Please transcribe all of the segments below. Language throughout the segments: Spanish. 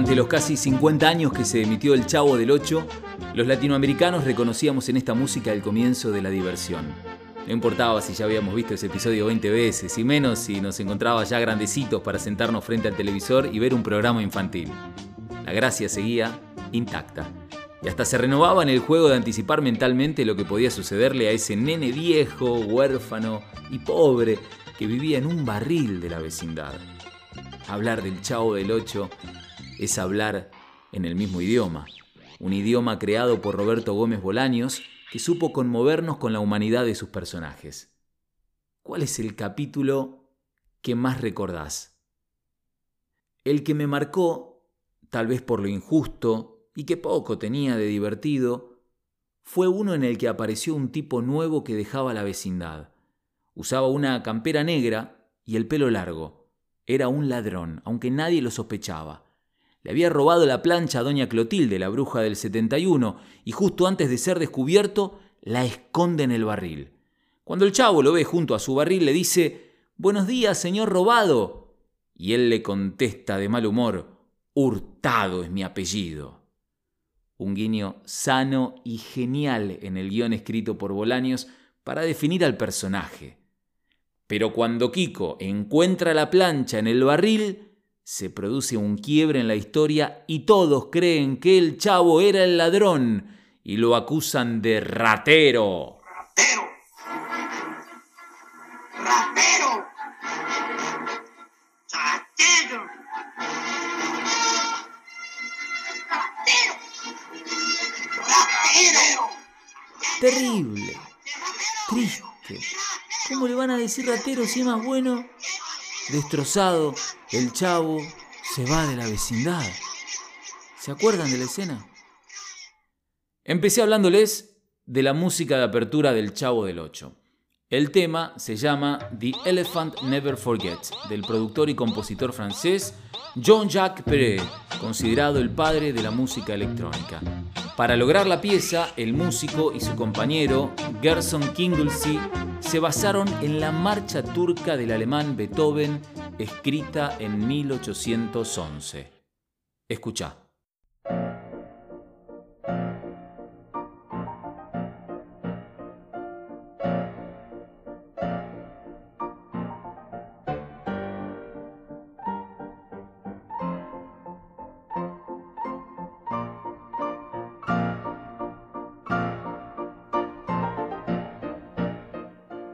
Durante los casi 50 años que se emitió El Chavo del Ocho, los latinoamericanos reconocíamos en esta música el comienzo de la diversión. No importaba si ya habíamos visto ese episodio 20 veces, y menos si nos encontraba ya grandecitos para sentarnos frente al televisor y ver un programa infantil. La gracia seguía intacta. Y hasta se renovaba en el juego de anticipar mentalmente lo que podía sucederle a ese nene viejo, huérfano y pobre que vivía en un barril de la vecindad. Hablar del Chavo del Ocho es hablar en el mismo idioma, un idioma creado por Roberto Gómez Bolaños que supo conmovernos con la humanidad de sus personajes. ¿Cuál es el capítulo que más recordás? El que me marcó, tal vez por lo injusto y que poco tenía de divertido, fue uno en el que apareció un tipo nuevo que dejaba la vecindad. Usaba una campera negra y el pelo largo. Era un ladrón, aunque nadie lo sospechaba. Le había robado la plancha a doña Clotilde, la bruja del 71, y justo antes de ser descubierto, la esconde en el barril. Cuando el chavo lo ve junto a su barril, le dice, Buenos días, señor robado. Y él le contesta de mal humor, Hurtado es mi apellido. Un guiño sano y genial en el guion escrito por Bolaños para definir al personaje. Pero cuando Kiko encuentra la plancha en el barril, se produce un quiebre en la historia y todos creen que el chavo era el ladrón y lo acusan de ratero. ¡Ratero! ¡Ratero! ¡Ratero! ¡Ratero! ¡Ratero! Terrible. Triste. ¿Cómo le van a decir ratero si es más bueno? Destrozado, el chavo se va de la vecindad. ¿Se acuerdan de la escena? Empecé hablándoles de la música de apertura del Chavo del Ocho. El tema se llama The Elephant Never Forgets, del productor y compositor francés Jean-Jacques Perret, considerado el padre de la música electrónica. Para lograr la pieza, el músico y su compañero Gerson Kinglesey se basaron en la marcha turca del alemán Beethoven, escrita en 1811. Escucha.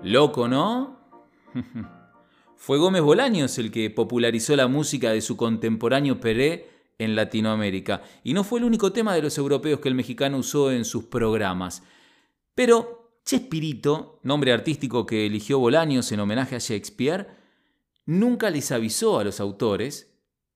Loco, ¿no? Fue Gómez Bolaños el que popularizó la música de su contemporáneo Peré en Latinoamérica, y no fue el único tema de los europeos que el mexicano usó en sus programas. Pero Chespirito, nombre artístico que eligió Bolaños en homenaje a Shakespeare, nunca les avisó a los autores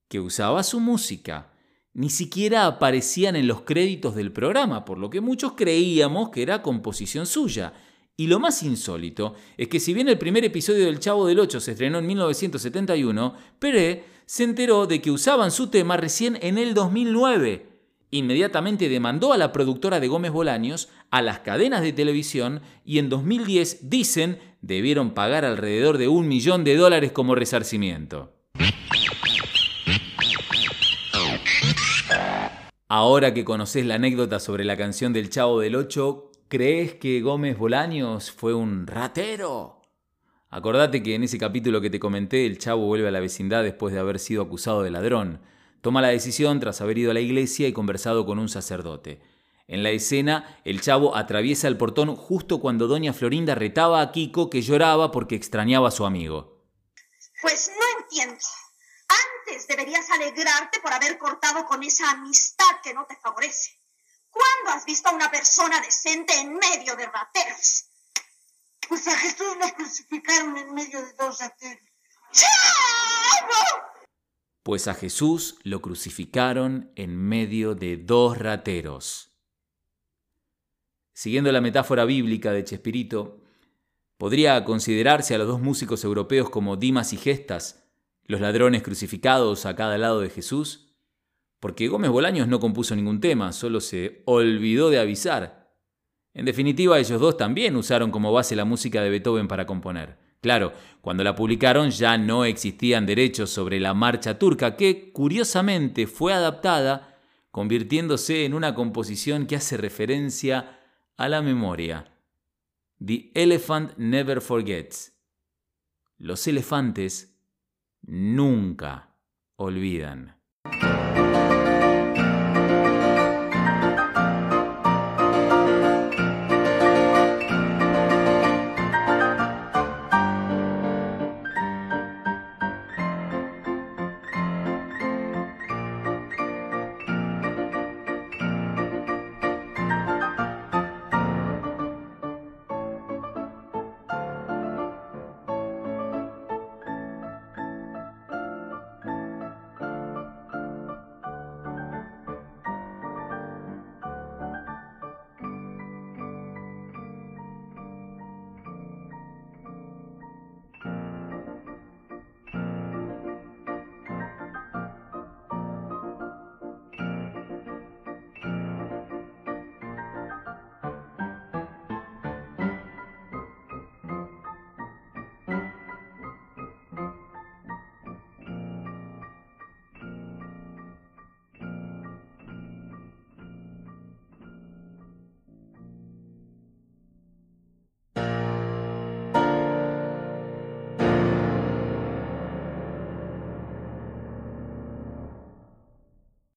que usaba su música. Ni siquiera aparecían en los créditos del programa, por lo que muchos creíamos que era composición suya. Y lo más insólito es que si bien el primer episodio del Chavo del Ocho se estrenó en 1971, Peré se enteró de que usaban su tema recién en el 2009. Inmediatamente demandó a la productora de Gómez Bolaños, a las cadenas de televisión y en 2010, dicen, debieron pagar alrededor de un millón de dólares como resarcimiento. Ahora que conoces la anécdota sobre la canción del Chavo del Ocho, ¿Crees que Gómez Bolaños fue un ratero? Acordate que en ese capítulo que te comenté, el chavo vuelve a la vecindad después de haber sido acusado de ladrón. Toma la decisión tras haber ido a la iglesia y conversado con un sacerdote. En la escena, el chavo atraviesa el portón justo cuando doña Florinda retaba a Kiko que lloraba porque extrañaba a su amigo. Pues no entiendo. Antes deberías alegrarte por haber cortado con esa amistad que no te favorece. ¿Cuándo has visto a una persona decente en medio de rateros? Pues a Jesús lo crucificaron en medio de dos rateros. Pues a Jesús lo crucificaron en medio de dos rateros. Siguiendo la metáfora bíblica de Chespirito, podría considerarse a los dos músicos europeos como Dimas y Gestas, los ladrones crucificados a cada lado de Jesús, porque Gómez Bolaños no compuso ningún tema, solo se olvidó de avisar. En definitiva, ellos dos también usaron como base la música de Beethoven para componer. Claro, cuando la publicaron ya no existían derechos sobre la marcha turca, que curiosamente fue adaptada, convirtiéndose en una composición que hace referencia a la memoria. The Elephant Never Forgets. Los elefantes nunca olvidan.